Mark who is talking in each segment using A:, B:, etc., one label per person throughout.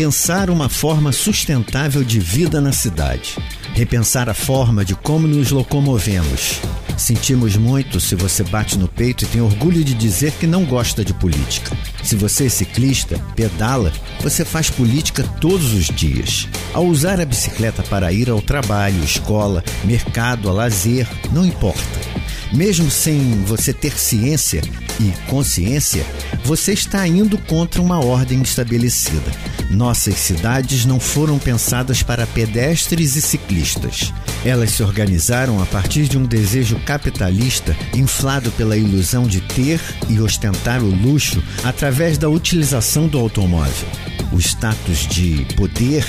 A: Pensar uma forma sustentável de vida na cidade. Repensar a forma de como nos locomovemos. Sentimos muito se você bate no peito e tem orgulho de dizer que não gosta de política. Se você é ciclista, pedala, você faz política todos os dias. Ao usar a bicicleta para ir ao trabalho, escola, mercado, a lazer, não importa. Mesmo sem você ter ciência e consciência, você está indo contra uma ordem estabelecida. Nossas cidades não foram pensadas para pedestres e ciclistas. Elas se organizaram a partir de um desejo capitalista inflado pela ilusão de ter e ostentar o luxo através da utilização do automóvel. O status de poder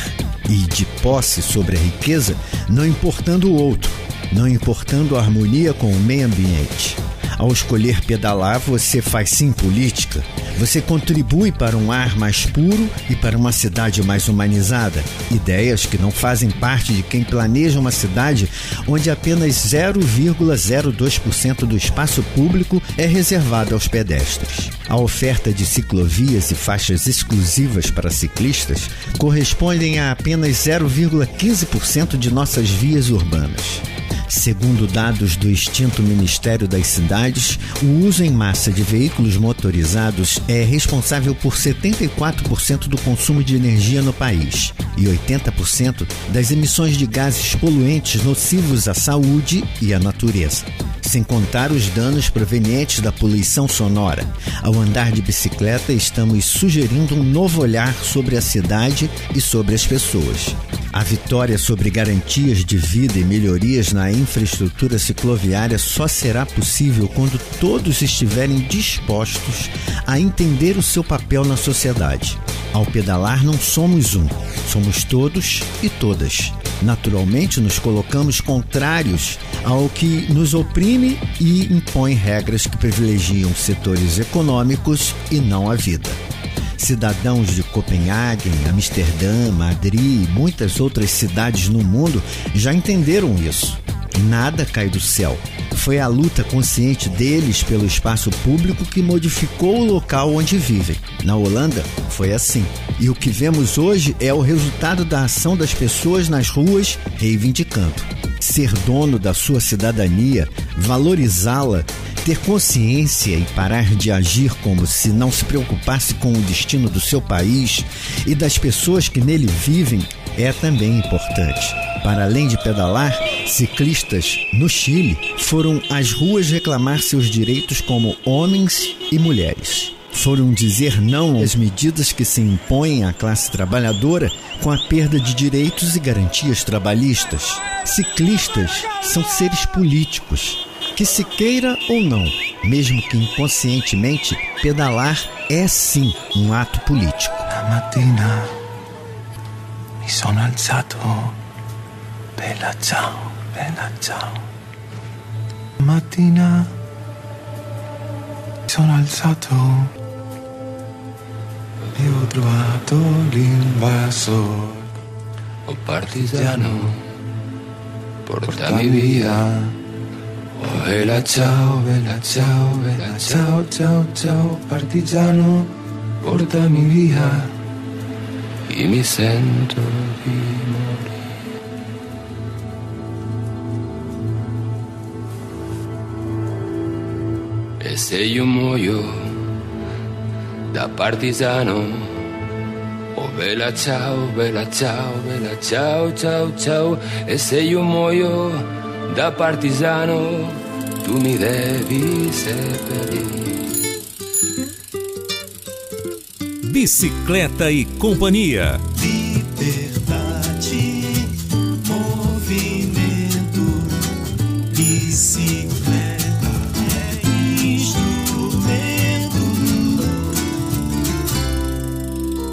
A: e de posse sobre a riqueza, não importando o outro, não importando a harmonia com o meio ambiente. Ao escolher pedalar, você faz sim política. Você contribui para um ar mais puro e para uma cidade mais humanizada. Ideias que não fazem parte de quem planeja uma cidade onde apenas 0,02% do espaço público é reservado aos pedestres. A oferta de ciclovias e faixas exclusivas para ciclistas correspondem a apenas 0,15% de nossas vias urbanas. Segundo dados do extinto Ministério das Cidades, o uso em massa de veículos motorizados é responsável por 74% do consumo de energia no país e 80% das emissões de gases poluentes nocivos à saúde e à natureza sem contar os danos provenientes da poluição sonora. Ao andar de bicicleta, estamos sugerindo um novo olhar sobre a cidade e sobre as pessoas. A vitória sobre garantias de vida e melhorias na infraestrutura cicloviária só será possível quando todos estiverem dispostos a entender o seu papel na sociedade. Ao pedalar, não somos um, somos todos e todas. Naturalmente, nos colocamos contrários ao que nos oprime e impõe regras que privilegiam setores econômicos e não a vida. Cidadãos de Copenhague, Amsterdã, Madrid e muitas outras cidades no mundo já entenderam isso. Nada cai do céu. Foi a luta consciente deles pelo espaço público que modificou o local onde vivem. Na Holanda, foi assim. E o que vemos hoje é o resultado da ação das pessoas nas ruas reivindicando. Ser dono da sua cidadania, valorizá-la, ter consciência e parar de agir como se não se preocupasse com o destino do seu país e das pessoas que nele vivem é também importante. Para além de pedalar, ciclistas no Chile foram às ruas reclamar seus direitos como homens e mulheres. Foram dizer não às medidas que se impõem à classe trabalhadora com a perda de direitos e garantias trabalhistas. Ciclistas são seres políticos, que se queira ou não, mesmo que inconscientemente, pedalar é sim um ato político.
B: La mattina mi sono alzato, bella ciao, bella ciao. Mattina sono alzato e ho trovato l'invasor.
C: Oh partigiano, portami via. Oh bella ciao, bella ciao, bella ciao, ciao, ciao, partigiano, portami via. E mi sento di morire. E se io muoio da partigiano, oh bella ciao, bella ciao, bella ciao, ciao, ciao, e se io muoio da partigiano, tu mi devi seppellire.
D: Bicicleta e Companhia.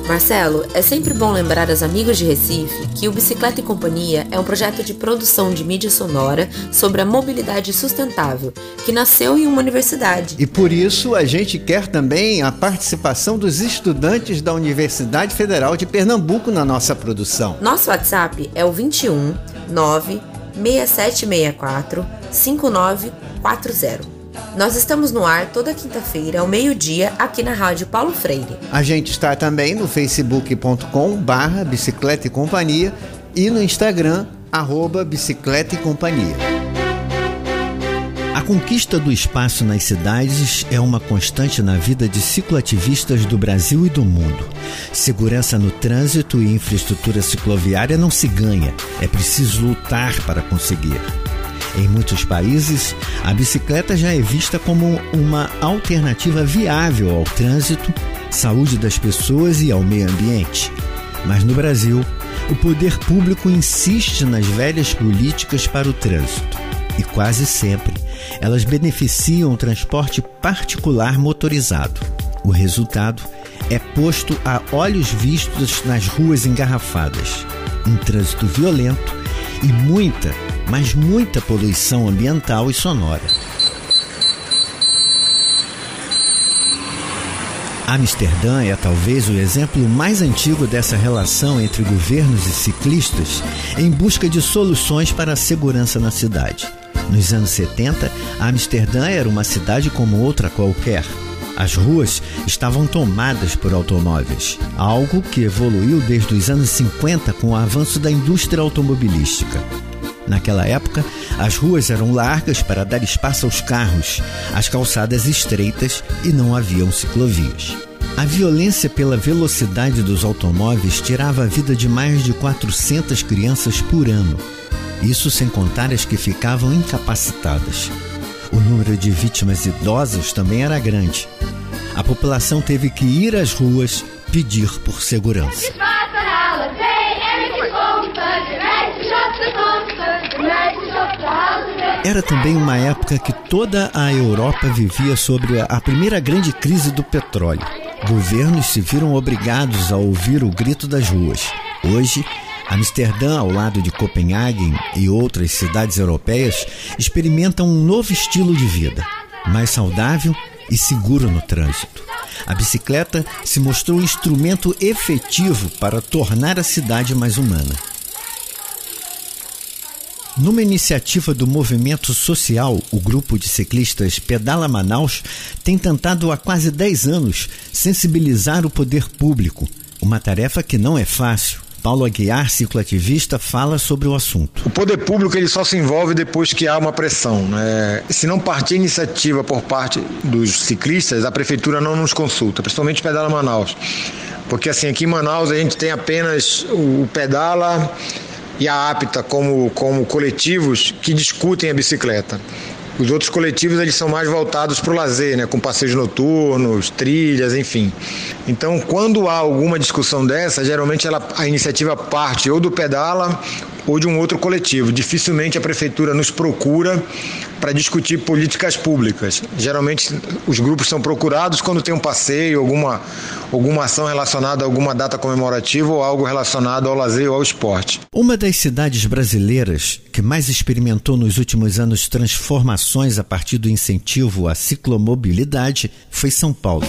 E: Marcelo, é sempre bom lembrar aos amigos de Recife que o Bicicleta e Companhia é um projeto de produção de mídia sonora sobre a mobilidade sustentável, que nasceu em uma universidade.
A: E por isso a gente quer também a participação dos estudantes da Universidade Federal de Pernambuco na nossa produção.
E: Nosso WhatsApp é o 21 9 6764 5940. Nós estamos no ar toda quinta-feira, ao meio-dia, aqui na Rádio Paulo Freire.
A: A gente está também no facebook.com barra bicicleta e companhia e no Instagram, arroba bicicleta e companhia. A conquista do espaço nas cidades é uma constante na vida de cicloativistas do Brasil e do mundo. Segurança no trânsito e infraestrutura cicloviária não se ganha, é preciso lutar para conseguir. Em muitos países, a bicicleta já é vista como uma alternativa viável ao trânsito, saúde das pessoas e ao meio ambiente. Mas no Brasil, o poder público insiste nas velhas políticas para o trânsito e quase sempre elas beneficiam o transporte particular motorizado. O resultado é posto a olhos vistos nas ruas engarrafadas, um trânsito violento e muita, mas muita poluição ambiental e sonora. Amsterdã é talvez o exemplo mais antigo dessa relação entre governos e ciclistas em busca de soluções para a segurança na cidade. Nos anos 70, Amsterdã era uma cidade como outra qualquer. As ruas estavam tomadas por automóveis, algo que evoluiu desde os anos 50 com o avanço da indústria automobilística. Naquela época, as ruas eram largas para dar espaço aos carros, as calçadas estreitas e não haviam ciclovias. A violência pela velocidade dos automóveis tirava a vida de mais de 400 crianças por ano. Isso sem contar as que ficavam incapacitadas. O número de vítimas idosas também era grande. A população teve que ir às ruas pedir por segurança. Era também uma época que toda a Europa vivia sobre a primeira grande crise do petróleo. Governos se viram obrigados a ouvir o grito das ruas. Hoje, Amsterdã, ao lado de Copenhague e outras cidades europeias, experimentam um novo estilo de vida, mais saudável e seguro no trânsito. A bicicleta se mostrou um instrumento efetivo para tornar a cidade mais humana. Numa iniciativa do movimento social, o grupo de ciclistas Pedala Manaus tem tentado há quase 10 anos sensibilizar o poder público, uma tarefa que não é fácil. Paulo Aguiar, cicloativista, fala sobre o assunto.
D: O poder público ele só se envolve depois que há uma pressão. Né? Se não partir iniciativa por parte dos ciclistas, a prefeitura não nos consulta, principalmente Pedala Manaus. Porque assim, aqui em Manaus a gente tem apenas o Pedala e a APTA como, como coletivos que discutem a bicicleta. Os outros coletivos eles são mais voltados para o lazer, né, com passeios noturnos, trilhas, enfim. Então, quando há alguma discussão dessa, geralmente ela, a iniciativa parte ou do pedala ou de um outro coletivo. Dificilmente a prefeitura nos procura para discutir políticas públicas. Geralmente os grupos são procurados quando tem um passeio, alguma, alguma ação relacionada a alguma data comemorativa ou algo relacionado ao lazer ou ao esporte.
A: Uma das cidades brasileiras que mais experimentou nos últimos anos transformações a partir do incentivo à ciclomobilidade foi São Paulo.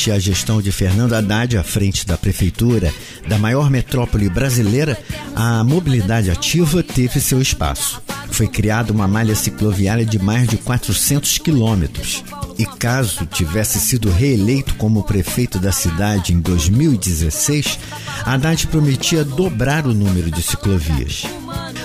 A: Durante a gestão de Fernando Haddad à frente da prefeitura da maior metrópole brasileira, a mobilidade ativa teve seu espaço. Foi criada uma malha cicloviária de mais de 400 quilômetros. E caso tivesse sido reeleito como prefeito da cidade em 2016, Haddad prometia dobrar o número de ciclovias.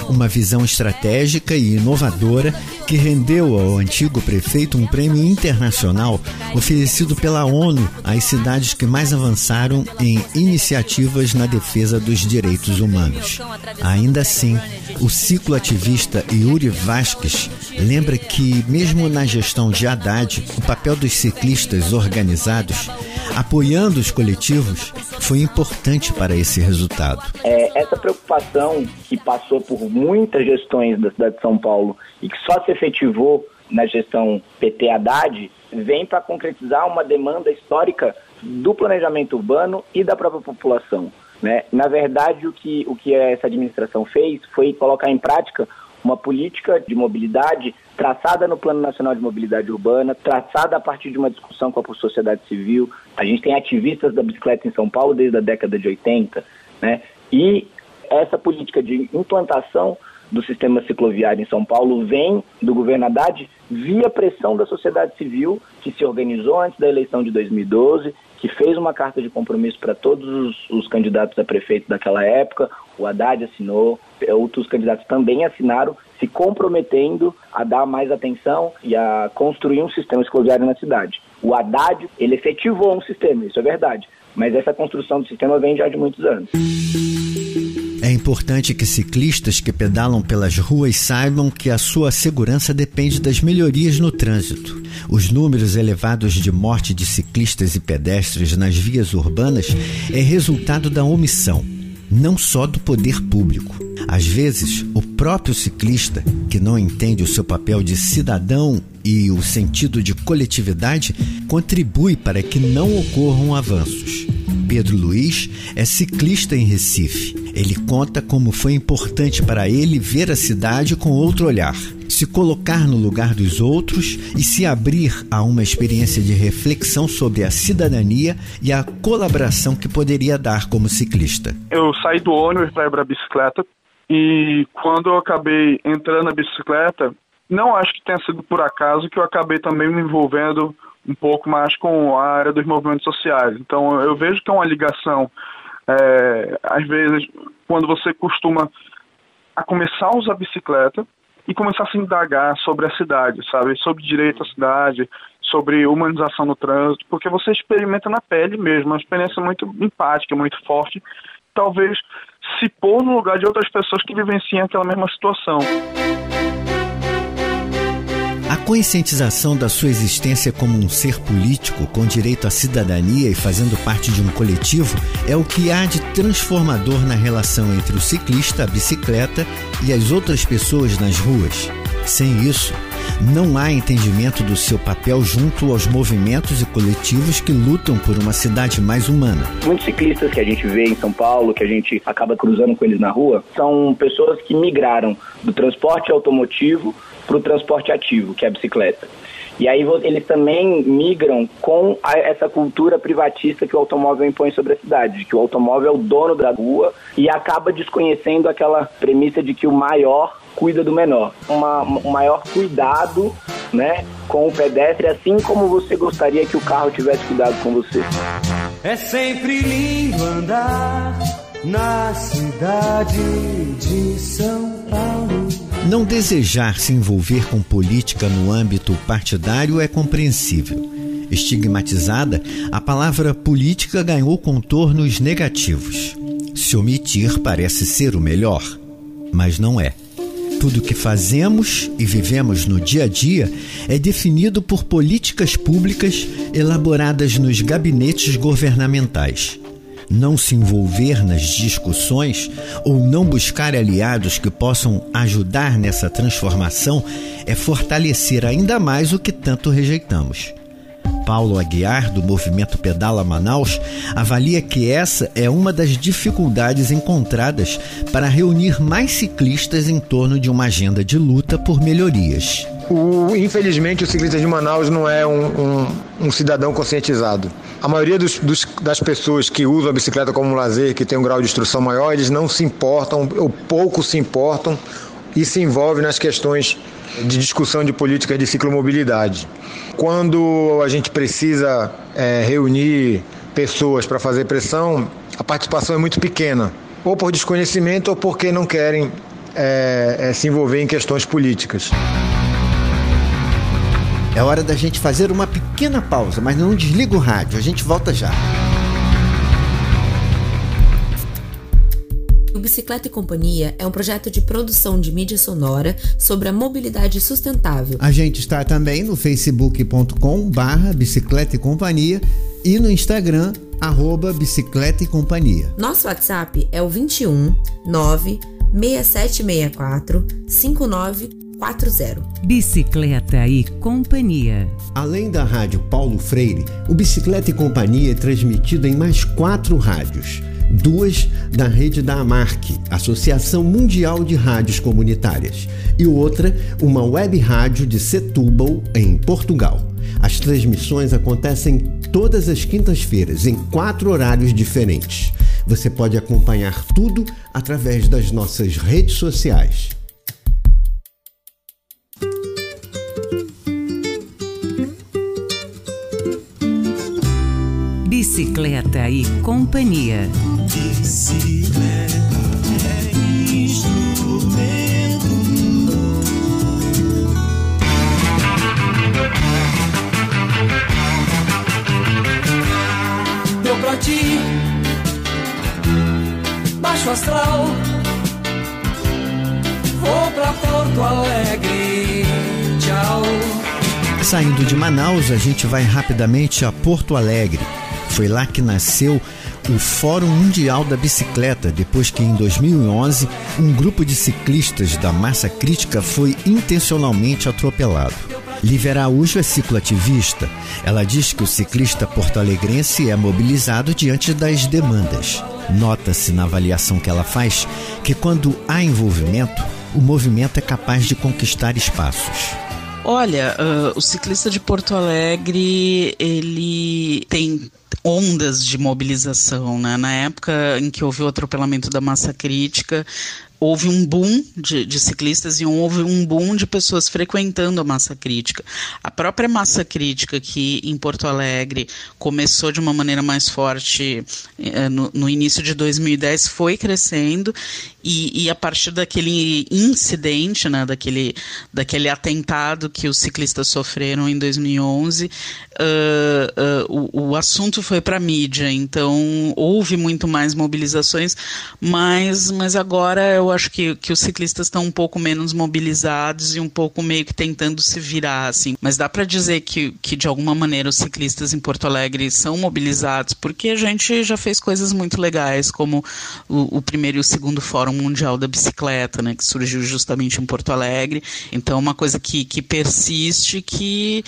A: Uma visão estratégica e inovadora que rendeu ao antigo prefeito um prêmio internacional oferecido pela ONU às cidades que mais avançaram em iniciativas na defesa dos direitos humanos. Ainda assim, o cicloativista Yuri Vasquez lembra que, mesmo na gestão de Haddad, o papel dos ciclistas organizados, apoiando os coletivos, foi importante para esse resultado.
F: É, essa preocupação que passou por muitas gestões da cidade de São Paulo e que só se efetivou na gestão PT Haddad, vem para concretizar uma demanda histórica do planejamento urbano e da própria população. Né? Na verdade, o que, o que essa administração fez foi colocar em prática uma política de mobilidade traçada no Plano Nacional de Mobilidade Urbana, traçada a partir de uma discussão com a sociedade civil. A gente tem ativistas da bicicleta em São Paulo desde a década de 80, né? E essa política de implantação do sistema cicloviário em São Paulo vem do governo Haddad via pressão da sociedade civil, que se organizou antes da eleição de 2012, que fez uma carta de compromisso para todos os, os, candidatos a prefeito daquela época. O Haddad assinou, outros candidatos também assinaram, se comprometendo a dar mais atenção e a construir um sistema cicloviário na cidade. O Haddad, ele efetivou um sistema, isso é verdade, mas essa construção do sistema vem já de muitos anos.
A: Importante que ciclistas que pedalam pelas ruas saibam que a sua segurança depende das melhorias no trânsito. Os números elevados de morte de ciclistas e pedestres nas vias urbanas é resultado da omissão, não só do poder público. Às vezes, o próprio ciclista, que não entende o seu papel de cidadão e o sentido de coletividade, contribui para que não ocorram avanços. Pedro Luiz é ciclista em Recife. Ele conta como foi importante para ele ver a cidade com outro olhar, se colocar no lugar dos outros e se abrir a uma experiência de reflexão sobre a cidadania e a colaboração que poderia dar como ciclista.
G: Eu saí do ônibus para ir para a bicicleta e quando eu acabei entrando na bicicleta, não acho que tenha sido por acaso que eu acabei também me envolvendo um pouco mais com a área dos movimentos sociais. Então eu vejo que é uma ligação, é, às vezes, quando você costuma a começar a usar bicicleta e começar a se indagar sobre a cidade, sabe? Sobre direito à cidade, sobre humanização no trânsito, porque você experimenta na pele mesmo, uma experiência muito empática, muito forte. Talvez se pôr no lugar de outras pessoas que vivenciam aquela mesma situação.
A: A conscientização da sua existência como um ser político com direito à cidadania e fazendo parte de um coletivo é o que há de transformador na relação entre o ciclista, a bicicleta e as outras pessoas nas ruas. Sem isso, não há entendimento do seu papel junto aos movimentos e coletivos que lutam por uma cidade mais humana.
F: Muitos ciclistas que a gente vê em São Paulo, que a gente acaba cruzando com eles na rua, são pessoas que migraram do transporte automotivo para o transporte ativo, que é a bicicleta. E aí eles também migram com essa cultura privatista que o automóvel impõe sobre a cidade, de que o automóvel é o dono da rua e acaba desconhecendo aquela premissa de que o maior cuida do menor. Uma, um maior cuidado né, com o pedestre, assim como você gostaria que o carro tivesse cuidado com você.
B: É sempre lindo andar na cidade de São Paulo.
A: Não desejar se envolver com política no âmbito partidário é compreensível. Estigmatizada, a palavra política ganhou contornos negativos. Se omitir parece ser o melhor, mas não é. Tudo que fazemos e vivemos no dia a dia é definido por políticas públicas elaboradas nos gabinetes governamentais não se envolver nas discussões ou não buscar aliados que possam ajudar nessa transformação é fortalecer ainda mais o que tanto rejeitamos. Paulo Aguiar, do movimento Pedala Manaus, avalia que essa é uma das dificuldades encontradas para reunir mais ciclistas em torno de uma agenda de luta por melhorias.
D: O, infelizmente, o ciclista de Manaus não é um, um, um cidadão conscientizado. A maioria dos, dos, das pessoas que usam a bicicleta como um lazer, que tem um grau de instrução maior, eles não se importam, ou pouco se importam, e se envolvem nas questões de discussão de políticas de ciclomobilidade. Quando a gente precisa é, reunir pessoas para fazer pressão, a participação é muito pequena, ou por desconhecimento ou porque não querem é, é, se envolver em questões políticas.
A: É hora da gente fazer uma pequena pausa, mas não desliga o rádio, a gente volta já.
E: O Bicicleta e Companhia é um projeto de produção de mídia sonora sobre a mobilidade sustentável.
A: A gente está também no facebook.com barra Bicicleta e Companhia e no Instagram, arroba Bicicleta e Companhia.
E: Nosso WhatsApp é o 21 9 6764 59 40.
H: Bicicleta e Companhia.
A: Além da rádio Paulo Freire, o Bicicleta e Companhia é transmitido em mais quatro rádios. Duas da rede da AMARC, Associação Mundial de Rádios Comunitárias, e outra, uma web rádio de Setúbal, em Portugal. As transmissões acontecem todas as quintas-feiras, em quatro horários diferentes. Você pode acompanhar tudo através das nossas redes sociais.
H: Bicicleta e companhia.
I: Bicicleta é instrumento.
B: Deu pra ti, baixo astral. Vou pra Porto Alegre, tchau.
A: Saindo de Manaus, a gente vai rapidamente a Porto Alegre. Foi lá que nasceu o Fórum Mundial da Bicicleta, depois que em 2011 um grupo de ciclistas da massa crítica foi intencionalmente atropelado. Lívia Araújo é cicloativista. Ela diz que o ciclista porto-alegrense é mobilizado diante das demandas. Nota-se na avaliação que ela faz que quando há envolvimento, o movimento é capaz de conquistar espaços.
J: Olha, uh, o ciclista de Porto Alegre, ele tem ondas de mobilização, né? Na época em que houve o atropelamento da massa crítica, houve um boom de, de, ciclistas e houve um boom de pessoas frequentando a massa crítica. A própria massa crítica, que em Porto Alegre começou de uma maneira mais forte eh, no, no, início de 2010, foi crescendo e, e, a partir daquele incidente, né, daquele, daquele atentado que os ciclistas sofreram em 2011, uh, uh, o, o assunto foi para a mídia. Então houve muito mais mobilizações, mas, mas agora eu acho que, que os ciclistas estão um pouco menos mobilizados e um pouco meio que tentando se virar, assim. Mas dá para dizer que, que, de alguma maneira, os ciclistas em Porto Alegre são mobilizados, porque a gente já fez coisas muito legais, como o, o primeiro e o segundo Fórum Mundial da Bicicleta, né, que surgiu justamente em Porto Alegre. Então, uma coisa que, que persiste, que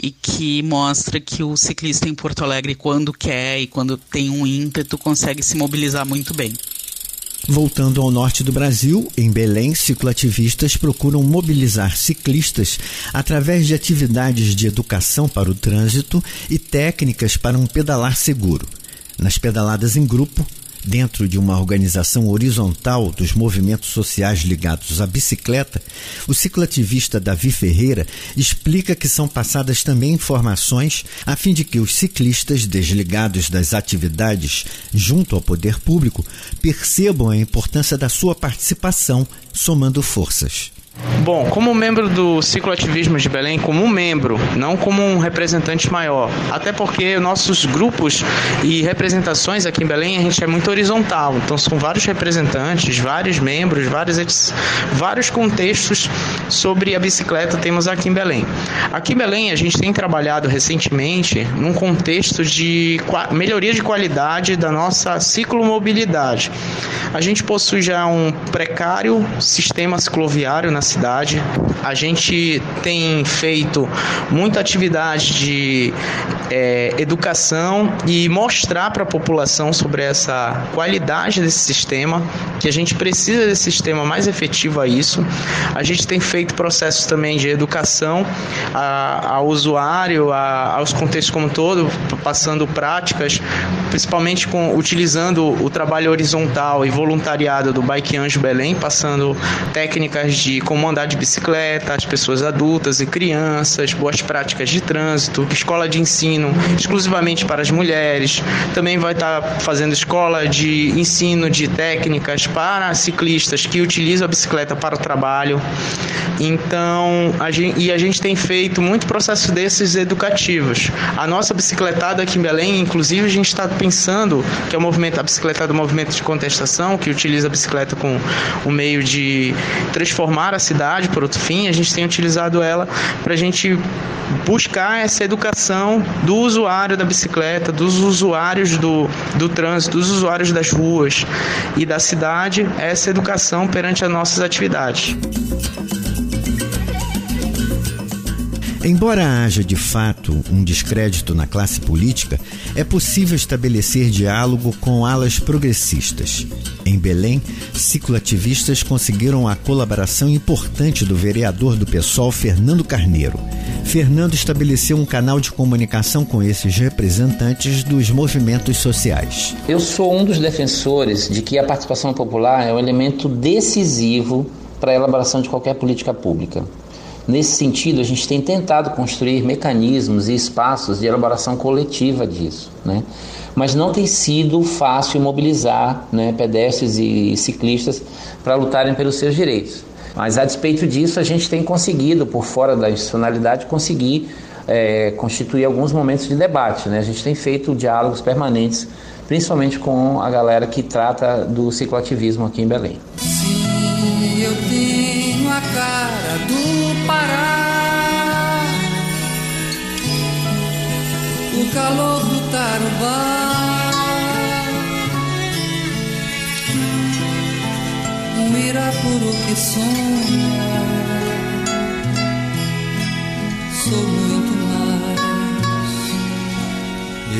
J: e que mostra que o ciclista em Porto Alegre, quando quer e quando tem um ímpeto, consegue se mobilizar muito bem.
A: Voltando ao norte do Brasil, em Belém, cicloativistas procuram mobilizar ciclistas através de atividades de educação para o trânsito e técnicas para um pedalar seguro. Nas pedaladas em grupo, dentro de uma organização horizontal dos movimentos sociais ligados à bicicleta, o cicloativista Davi Ferreira explica que são passadas também informações a fim de que os ciclistas desligados das atividades junto ao poder público percebam a importância da sua participação, somando forças.
K: Bom, como membro do cicloativismo de Belém, como um membro, não como um representante maior. Até porque nossos grupos e representações aqui em Belém, a gente é muito horizontal. Então são vários representantes, vários membros, vários, vários contextos sobre a bicicleta temos aqui em Belém. Aqui em Belém a gente tem trabalhado recentemente num contexto de melhoria de qualidade da nossa ciclomobilidade. A gente possui já um precário sistema cicloviário na cidade. A gente tem feito muita atividade de é, educação e mostrar para a população sobre essa qualidade desse sistema, que a gente precisa desse sistema mais efetivo a isso. A gente tem feito processos também de educação a, ao usuário, a, aos contextos como um todo, passando práticas, principalmente com utilizando o trabalho horizontal e voluntariado do Bike Anjo Belém, passando técnicas de como andar de bicicleta, as pessoas adultas e crianças, boas práticas de trânsito, escola de ensino exclusivamente para as mulheres. Também vai estar fazendo escola de ensino de técnicas para ciclistas que utilizam a bicicleta para o trabalho. Então, a gente, e a gente tem feito muito processo desses educativos. A nossa bicicletada aqui em Belém, inclusive, a gente está pensando que é o movimento, a bicicletada um movimento de contestação que utiliza a bicicleta com o meio de transformar a cidade por outro fim. A gente tem utilizado ela para a gente buscar essa educação do usuário da bicicleta, dos usuários do, do trânsito, dos usuários das ruas e da cidade, essa educação perante as nossas atividades.
A: Embora haja de fato um descrédito na classe política, é possível estabelecer diálogo com alas progressistas. Em Belém, cicloativistas conseguiram a colaboração importante do vereador do PSOL, Fernando Carneiro. Fernando estabeleceu um canal de comunicação com esses representantes dos movimentos sociais.
L: Eu sou um dos defensores de que a participação popular é um elemento decisivo para a elaboração de qualquer política pública. Nesse sentido, a gente tem tentado construir mecanismos e espaços de elaboração coletiva disso, né? Mas não tem sido fácil mobilizar né, pedestres e ciclistas para lutarem pelos seus direitos. Mas a despeito disso, a gente tem conseguido, por fora da institucionalidade, conseguir é, constituir alguns momentos de debate. Né? A gente tem feito diálogos permanentes, principalmente com a galera que trata do cicloativismo aqui em Belém.
B: Calor do Tarubá, um Irapuru que sonha. Sou muito mais,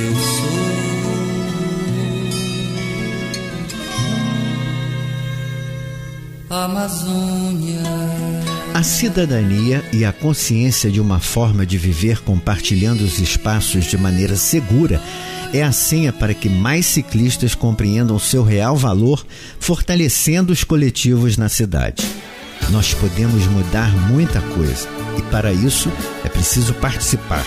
B: eu sou Amazônia.
A: A cidadania e a consciência de uma forma de viver compartilhando os espaços de maneira segura é a senha para que mais ciclistas compreendam seu real valor, fortalecendo os coletivos na cidade. Nós podemos mudar muita coisa e, para isso, é preciso participar.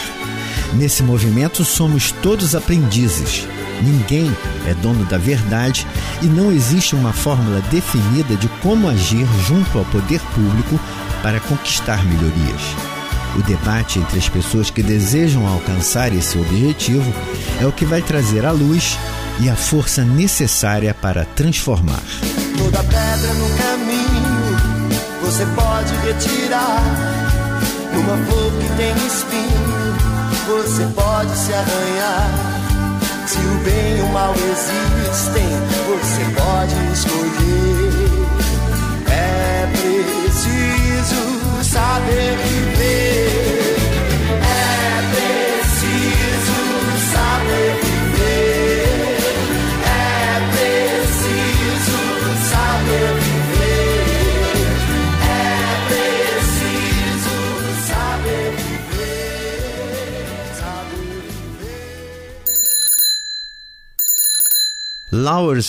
A: Nesse movimento, somos todos aprendizes. Ninguém é dono da verdade e não existe uma fórmula definida de como agir junto ao poder público para conquistar melhorias. O debate entre as pessoas que desejam alcançar esse objetivo é o que vai trazer a luz e a força necessária para transformar.
I: Toda pedra no caminho você pode retirar. Numa flor que tem espinho, você pode se arranhar. Se o bem e o mal existem, você pode escolher. Saber viver. É preciso saber viver. É preciso saber viver. É preciso saber viver.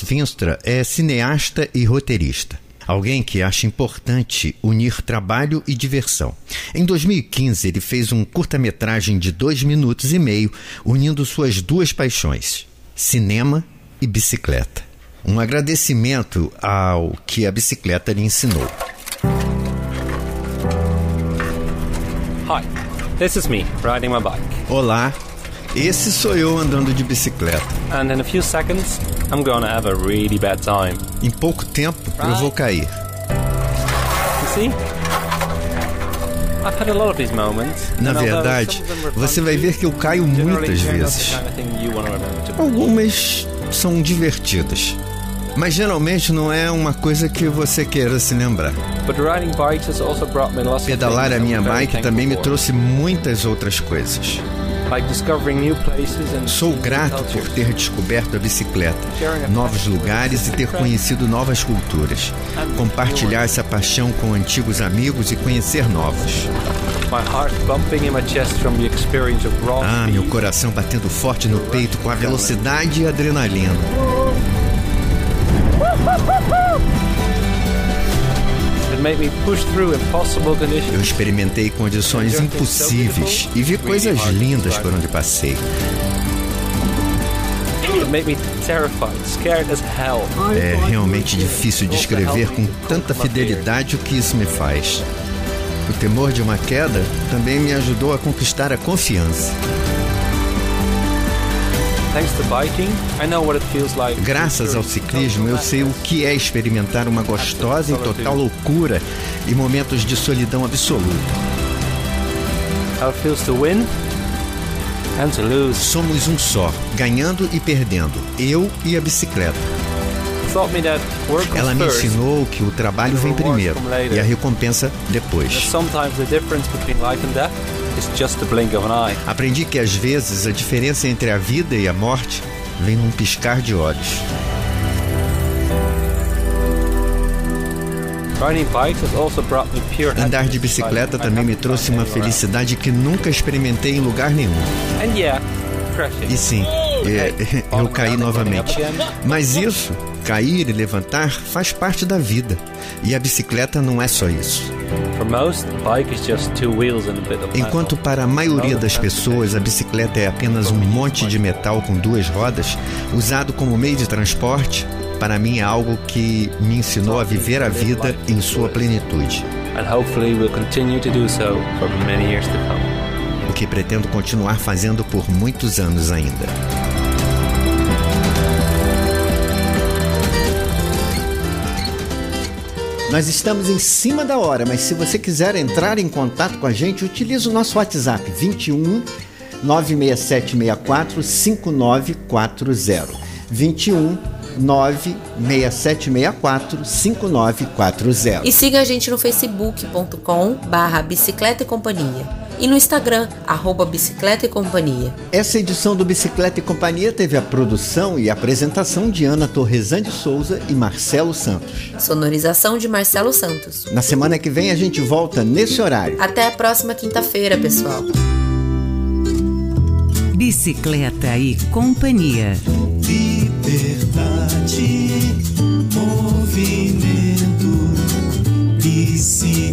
A: Vinstra é cineasta e roteirista. Alguém que acha importante unir trabalho e diversão. Em 2015, ele fez um curta-metragem de dois minutos e meio, unindo suas duas paixões: cinema e bicicleta. Um agradecimento ao que a bicicleta lhe ensinou.
M: Hi, this is me riding my bike.
A: Olá, esse sou eu andando de bicicleta.
M: And in a few seconds, I'm gonna have a really bad time.
A: Em pouco tempo, eu vou cair.
M: You see? I've had a lot of these moments.
A: Na verdade, você vai ver que eu caio muitas vezes. Algumas são divertidas. Mas geralmente não é uma coisa que você queira se lembrar. Pedalar a minha bike também me trouxe muitas outras coisas. Sou grato por ter descoberto a bicicleta, novos lugares e ter conhecido novas culturas. Compartilhar essa paixão com antigos amigos e conhecer novos. Ah, meu coração batendo forte no peito com a velocidade e adrenalina. Eu experimentei condições impossíveis e vi coisas lindas por onde passei.
M: It made me terrified, scared as hell.
A: É realmente difícil descrever com tanta fidelidade o que isso me faz. O temor de uma queda também me ajudou a conquistar a confiança. Graças ao ciclismo, eu sei o que é experimentar uma gostosa e total loucura e momentos de solidão absoluta.
M: How it feels to win and to lose.
A: Somos um só, ganhando e perdendo, eu e a bicicleta.
M: Taught me that work comes
A: Ela me
M: first.
A: ensinou que o trabalho vem primeiro e a recompensa depois. Aprendi que às vezes a diferença entre a vida e a morte vem num piscar de olhos. Andar de bicicleta também me trouxe uma felicidade que nunca experimentei em lugar nenhum.
M: And yeah, crashing.
A: E sim, é, eu caí novamente. Mas isso, cair e levantar, faz parte da vida. E a bicicleta não é só isso. Enquanto para a maioria das pessoas a bicicleta é apenas um monte de metal com duas rodas, usado como meio de transporte, para mim é algo que me ensinou a viver a vida em sua plenitude. O que pretendo continuar fazendo por muitos anos ainda. Nós estamos em cima da hora, mas se você quiser entrar em contato com a gente, utilize o nosso WhatsApp 21 96764 5940. 21 96764 5940.
E: E siga a gente no facebook.com barra bicicleta e companhia. E no Instagram, arroba bicicleta e companhia.
A: Essa edição do Bicicleta e Companhia teve a produção e apresentação de Ana Torresan de Souza e Marcelo Santos.
E: Sonorização de Marcelo Santos.
A: Na semana que vem a gente volta nesse horário.
E: Até a próxima quinta-feira, pessoal.
H: Bicicleta e Companhia.
B: Liberdade, movimento, bicicleta.